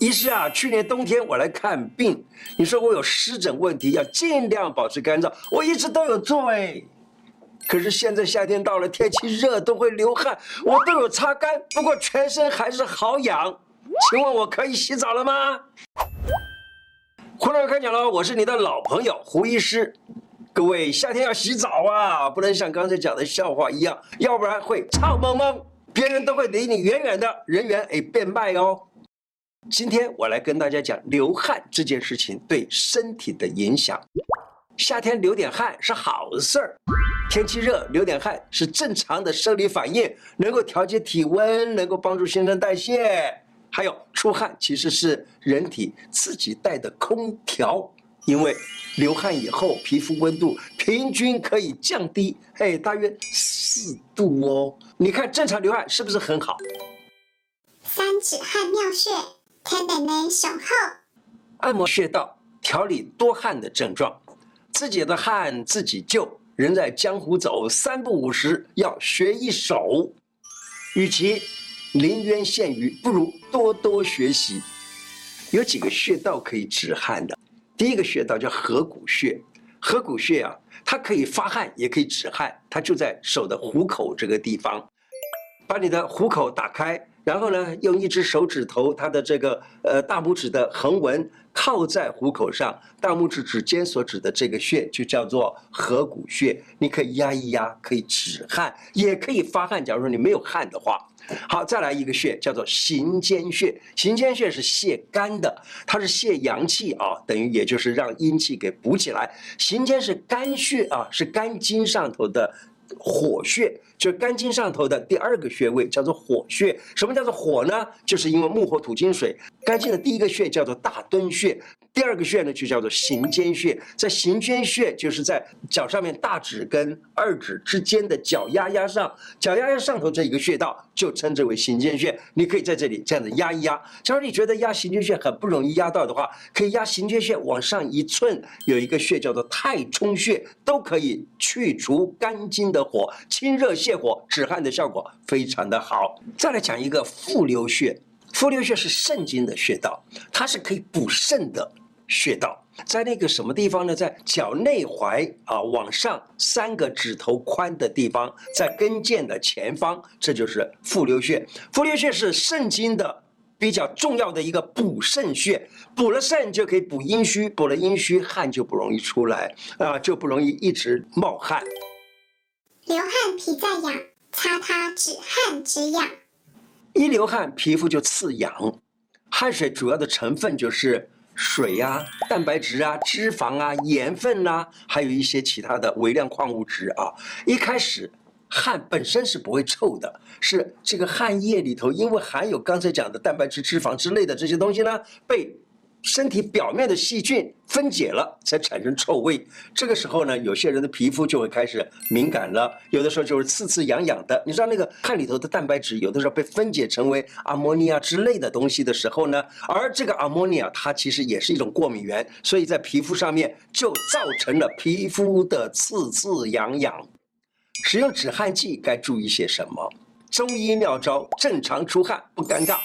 医师啊，去年冬天我来看病，你说我有湿疹问题，要尽量保持干燥，我一直都有做哎。可是现在夏天到了，天气热都会流汗，我都有擦干，不过全身还是好痒。请问我可以洗澡了吗？胡老师开讲了，我是你的老朋友胡医师。各位，夏天要洗澡啊，不能像刚才讲的笑话一样，要不然会臭蒙蒙，别人都会离你远远的，人缘会变坏哦。今天我来跟大家讲流汗这件事情对身体的影响。夏天流点汗是好事儿，天气热流点汗是正常的生理反应，能够调节体温，能够帮助新陈代谢。还有出汗其实是人体自己带的空调。因为流汗以后，皮肤温度平均可以降低，嘿，大约四度哦。你看正常流汗是不是很好？三指汗妙穴，看奶奶守候。按摩穴道，调理多汗的症状。自己的汗自己救，人在江湖走，三不五时要学一手。与其临渊羡鱼，不如多多学习。有几个穴道可以止汗的。第一个穴道叫合谷穴，合谷穴啊，它可以发汗，也可以止汗。它就在手的虎口这个地方，把你的虎口打开，然后呢，用一只手指头，它的这个呃大拇指的横纹靠在虎口上，大拇指指尖所指的这个穴就叫做合谷穴。你可以压一压，可以止汗，也可以发汗。假如说你没有汗的话。好，再来一个穴，叫做行间穴。行间穴是泻肝的，它是泻阳气啊，等于也就是让阴气给补起来。行间是肝穴啊，是肝经上头的火穴，就是肝经上头的第二个穴位，叫做火穴。什么叫做火呢？就是因为木火土金水，肝经的第一个穴叫做大敦穴。第二个穴呢，就叫做行间穴，在行间穴就是在脚上面大指跟二指之间的脚丫丫上，脚丫丫上头这一个穴道就称之为行间穴。你可以在这里这样子压一压。假如你觉得压行间穴很不容易压到的话，可以压行间穴往上一寸，有一个穴叫做太冲穴，都可以去除肝经的火，清热泻火、止汗的效果非常的好。再来讲一个复溜穴，复溜穴是肾经的穴道，它是可以补肾的。穴道在那个什么地方呢？在脚内踝啊，往上三个指头宽的地方，在跟腱的前方，这就是复溜穴。复溜穴是肾经的比较重要的一个补肾穴，补了肾就可以补阴虚，补了阴虚汗就不容易出来啊，就不容易一直冒汗。流汗皮在痒，擦它止汗止痒。一流汗皮肤就刺痒，汗水主要的成分就是。水呀、蛋白质啊、脂肪啊、盐分呐、还有一些其他的微量矿物质啊。一开始汗本身是不会臭的，是这个汗液里头因为含有刚才讲的蛋白质、脂肪之类的这些东西呢，被。身体表面的细菌分解了，才产生臭味。这个时候呢，有些人的皮肤就会开始敏感了，有的时候就是刺刺痒痒的。你知道那个汗里头的蛋白质，有的时候被分解成为阿莫尼亚之类的东西的时候呢，而这个阿莫尼亚它其实也是一种过敏原，所以在皮肤上面就造成了皮肤的刺刺痒痒。使用止汗剂该注意些什么？中医妙招，正常出汗不尴尬。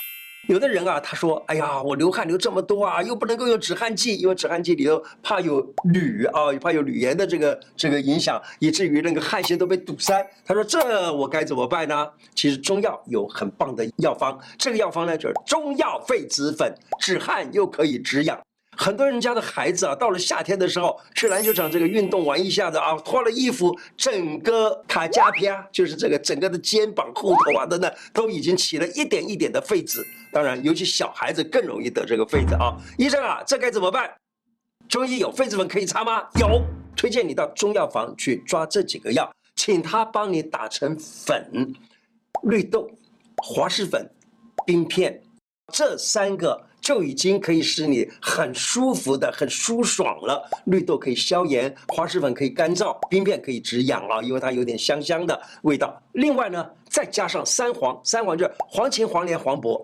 有的人啊，他说：“哎呀，我流汗流这么多啊，又不能够用止汗剂，因为止汗剂里头怕有铝啊，怕有铝盐的这个这个影响，以至于那个汗腺都被堵塞。”他说：“这我该怎么办呢？”其实中药有很棒的药方，这个药方呢就是中药痱子粉，止汗又可以止痒。很多人家的孩子啊，到了夏天的时候去篮球场这个运动完一下子啊，脱了衣服，整个卡加皮啊，就是这个整个的肩膀后头啊等等，都已经起了一点一点的痱子。当然，尤其小孩子更容易得这个痱子啊。医生啊，这该怎么办？中医有痱子粉可以擦吗？有，推荐你到中药房去抓这几个药，请他帮你打成粉，绿豆、滑石粉、冰片，这三个。就已经可以使你很舒服的、很舒爽了。绿豆可以消炎，滑石粉可以干燥，冰片可以止痒啊，因为它有点香香的味道。另外呢，再加上三黄，三黄就是黄芩、黄连、黄柏，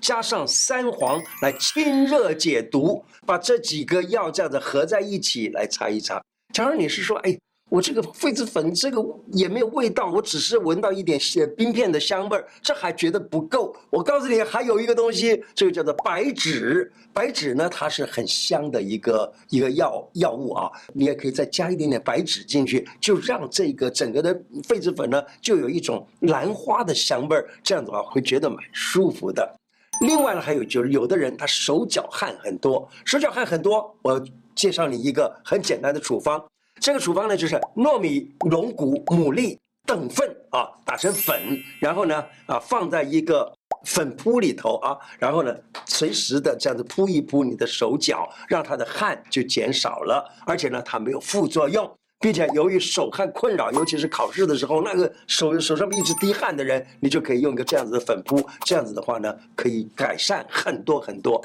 加上三黄来清热解毒，把这几个药这样子合在一起来擦一擦。假如你是说，哎，我这个痱子粉这个也没有味道，我只是闻到一点些冰片的香味儿，这还觉得不够。我告诉你，还有一个东西，这个叫做白芷。白芷呢，它是很香的一个一个药药物啊，你也可以再加一点点白芷进去，就让这个整个的痱子粉呢，就有一种兰花的香味儿，这样子的话会觉得蛮舒服的。另外呢，还有就是有的人他手脚汗很多，手脚汗很多，我介绍你一个很简单的处方。这个处方呢，就是糯米、龙骨、牡蛎等份啊，打成粉，然后呢啊放在一个粉扑里头啊，然后呢随时的这样子扑一扑你的手脚，让它的汗就减少了，而且呢它没有副作用，并且由于手汗困扰，尤其是考试的时候，那个手手上面一直滴汗的人，你就可以用一个这样子的粉扑，这样子的话呢可以改善很多很多。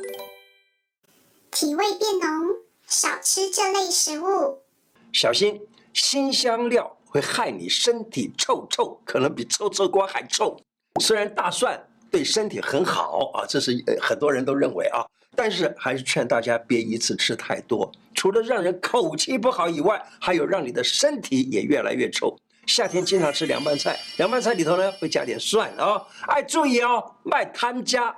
体味变浓，少吃这类食物。小心，辛香料会害你身体臭臭，可能比臭臭瓜还臭。虽然大蒜对身体很好啊，这是很多人都认为啊，但是还是劝大家别一次吃太多，除了让人口气不好以外，还有让你的身体也越来越臭。夏天经常吃凉拌菜，凉拌菜里头呢会加点蒜啊，哎，注意哦，卖汤加，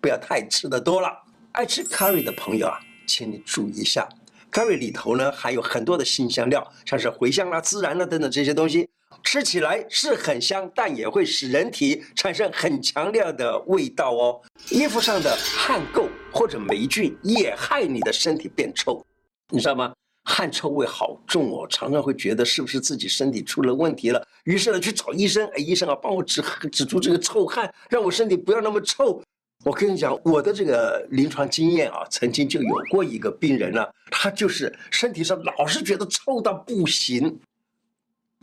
不要太吃的多了。爱吃 curry 的朋友啊，请你注意一下。curry 里头呢，还有很多的辛香料，像是茴香啦、孜然啦等等这些东西，吃起来是很香，但也会使人体产生很强烈的味道哦。衣服上的汗垢或者霉菌也害你的身体变臭，你知道吗？汗臭味好重哦，常常会觉得是不是自己身体出了问题了，于是呢去找医生，哎，医生啊，帮我止止住这个臭汗，让我身体不要那么臭。我跟你讲，我的这个临床经验啊，曾经就有过一个病人呢，他就是身体上老是觉得臭到不行。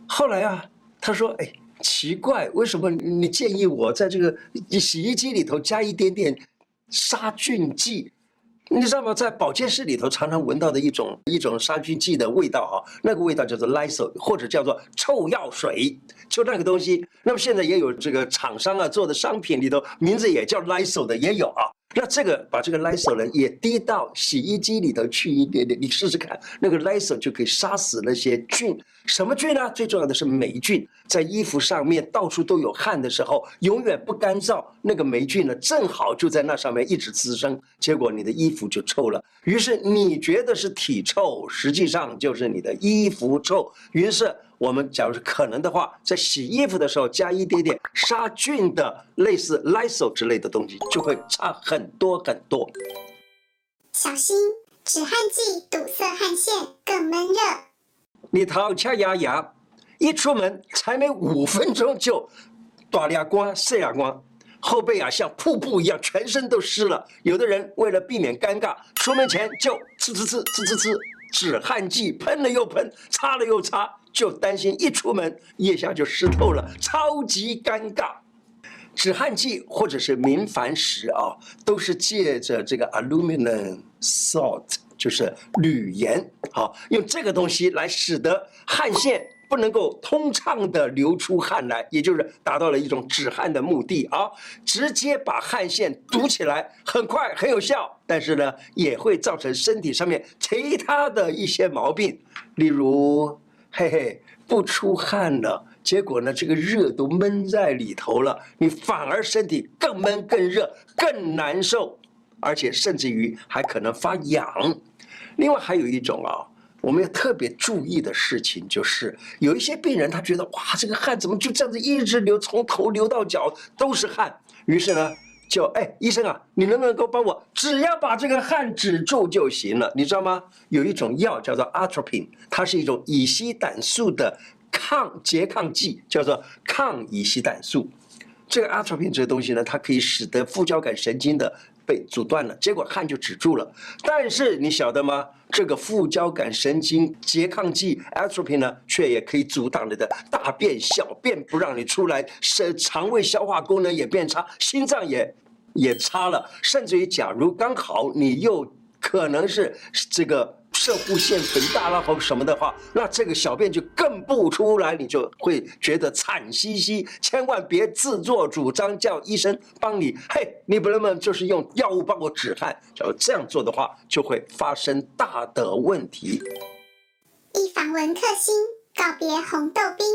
后来啊，他说：“哎，奇怪，为什么你建议我在这个洗衣机里头加一点点杀菌剂？”你知道吗？在保健室里头常常闻到的一种一种杀菌剂的味道啊，那个味道叫做 Lysol，或者叫做臭药水，就那个东西。那么现在也有这个厂商啊做的商品里头，名字也叫 Lysol 的也有啊。那这个把这个 lyso 呢也滴到洗衣机里头去一点点，你试试看，那个 lyso 就可以杀死那些菌。什么菌呢？最重要的是霉菌，在衣服上面到处都有汗的时候，永远不干燥，那个霉菌呢正好就在那上面一直滋生，结果你的衣服就臭了。于是你觉得是体臭，实际上就是你的衣服臭。于是。我们假如是可能的话，在洗衣服的时候加一点点杀菌的类似 Lysol 之类的东西，就会差很多很多。小心止汗剂堵塞汗腺，更闷热。你头掐牙牙，一出门才没五分钟就打俩光、细俩光，后背啊像瀑布一样，全身都湿了。有的人为了避免尴尬，出门前就呲呲呲呲呲呲止汗剂喷了又喷，擦了又擦。就担心一出门腋下就湿透了，超级尴尬。止汗剂或者是明矾石啊，都是借着这个 aluminum salt，就是铝盐啊，用这个东西来使得汗腺不能够通畅的流出汗来，也就是达到了一种止汗的目的啊。直接把汗腺堵起来，很快很有效，但是呢，也会造成身体上面其他的一些毛病，例如。嘿嘿，不出汗了，结果呢，这个热都闷在里头了，你反而身体更闷、更热、更难受，而且甚至于还可能发痒。另外还有一种啊，我们要特别注意的事情就是，有一些病人他觉得哇，这个汗怎么就这样子一直流，从头流到脚都是汗，于是呢。就哎，医生啊，你能不能够帮我？只要把这个汗止住就行了，你知道吗？有一种药叫做 atropin 它是一种乙烯胆素的抗拮抗剂，叫做抗乙烯胆素。这个 atropin 这个东西呢，它可以使得副交感神经的被阻断了，结果汗就止住了。但是你晓得吗？这个副交感神经拮抗剂 a t r o p i n 呢，却也可以阻挡你的大便、小便不让你出来，是肠胃消化功能也变差，心脏也也差了，甚至于假如刚好你又可能是这个。摄护腺很大了或什么的话，那这个小便就更不出来，你就会觉得惨兮兮。千万别自作主张叫医生帮你，嘿，你不能不能就是用药物帮我止汗？假如这样做的话，就会发生大的问题。一防蚊克星，告别红豆冰。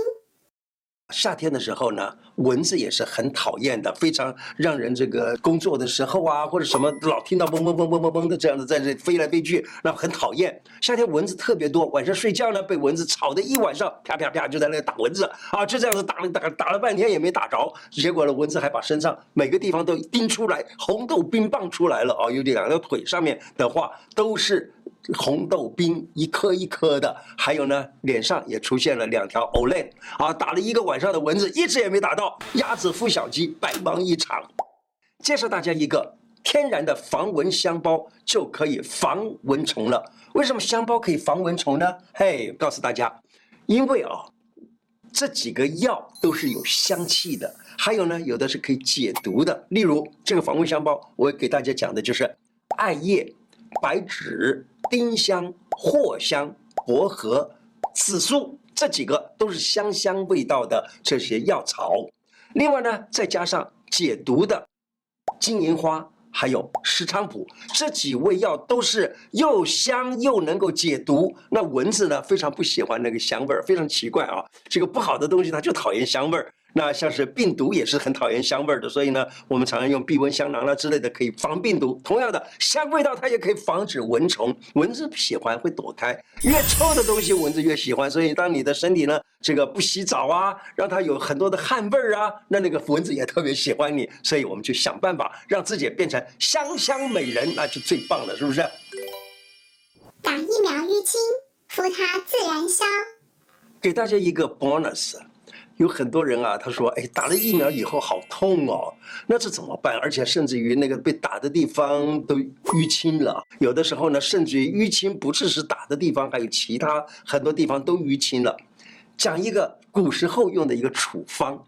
夏天的时候呢，蚊子也是很讨厌的，非常让人这个工作的时候啊，或者什么老听到嗡嗡嗡嗡嗡嗡的这样子在这飞来飞去，那很讨厌。夏天蚊子特别多，晚上睡觉呢被蚊子吵得一晚上，啪啪啪就在那打蚊子啊，就这样子打了打打了半天也没打着，结果呢蚊子还把身上每个地方都叮出来红豆冰棒出来了啊，有两条腿上面的话都是。红豆冰一颗一颗的，还有呢，脸上也出现了两条 Olay 啊，打了一个晚上的蚊子，一只也没打到，鸭子孵小鸡，白忙一场。介绍大家一个天然的防蚊香包，就可以防蚊虫了。为什么香包可以防蚊虫呢？嘿，告诉大家，因为啊、这几个药都是有香气的，还有呢，有的是可以解毒的。例如这个防蚊香包，我给大家讲的就是艾叶、白芷。丁香、藿香、薄荷、紫苏这几个都是香香味道的这些药草，另外呢，再加上解毒的金银花，还有石菖蒲，这几味药都是又香又能够解毒。那蚊子呢，非常不喜欢那个香味儿，非常奇怪啊，这个不好的东西它就讨厌香味儿。那像是病毒也是很讨厌香味儿的，所以呢，我们常常用避蚊香囊啦之类的，可以防病毒。同样的，香味道它也可以防止蚊虫，蚊子不喜欢会躲开。越臭的东西蚊子越喜欢，所以当你的身体呢，这个不洗澡啊，让它有很多的汗味儿啊，那那个蚊子也特别喜欢你。所以我们就想办法让自己变成香香美人，那就最棒了，是不是？打疫苗淤青，敷它自然消。给大家一个 bonus。有很多人啊，他说：“哎，打了疫苗以后好痛哦，那这怎么办？而且甚至于那个被打的地方都淤青了。有的时候呢，甚至于淤青不只是打的地方，还有其他很多地方都淤青了。讲一个古时候用的一个处方，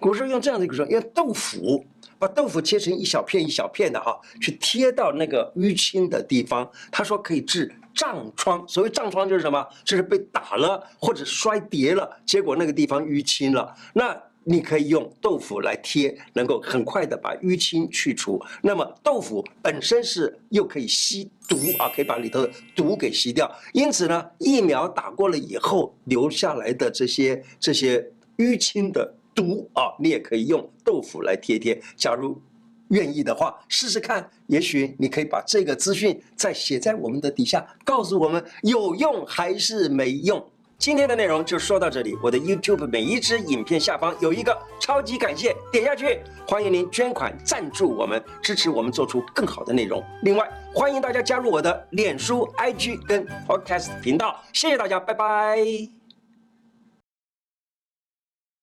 古时候用这样的一个说，用豆腐，把豆腐切成一小片一小片的哈，去贴到那个淤青的地方，他说可以治。”胀疮，所谓胀疮就是什么？就是被打了或者摔跌了，结果那个地方淤青了。那你可以用豆腐来贴，能够很快的把淤青去除。那么豆腐本身是又可以吸毒啊，可以把里头的毒给吸掉。因此呢，疫苗打过了以后留下来的这些这些淤青的毒啊，你也可以用豆腐来贴贴。假如愿意的话，试试看，也许你可以把这个资讯再写在我们的底下，告诉我们有用还是没用。今天的内容就说到这里。我的 YouTube 每一支影片下方有一个超级感谢，点下去，欢迎您捐款赞助我们，支持我们做出更好的内容。另外，欢迎大家加入我的脸书、IG 跟 Podcast 频道。谢谢大家，拜拜。